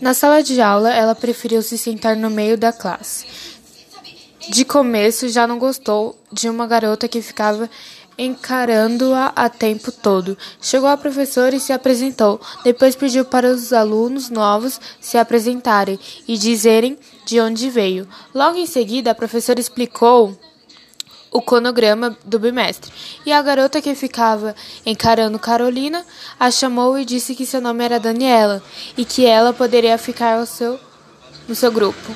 Na sala de aula, ela preferiu se sentar no meio da classe. De começo, já não gostou de uma garota que ficava encarando-a a tempo todo. Chegou a professora e se apresentou. Depois pediu para os alunos novos se apresentarem e dizerem de onde veio. Logo em seguida, a professora explicou o cronograma do bimestre. E a garota que ficava encarando Carolina a chamou e disse que seu nome era Daniela e que ela poderia ficar ao seu, no seu grupo.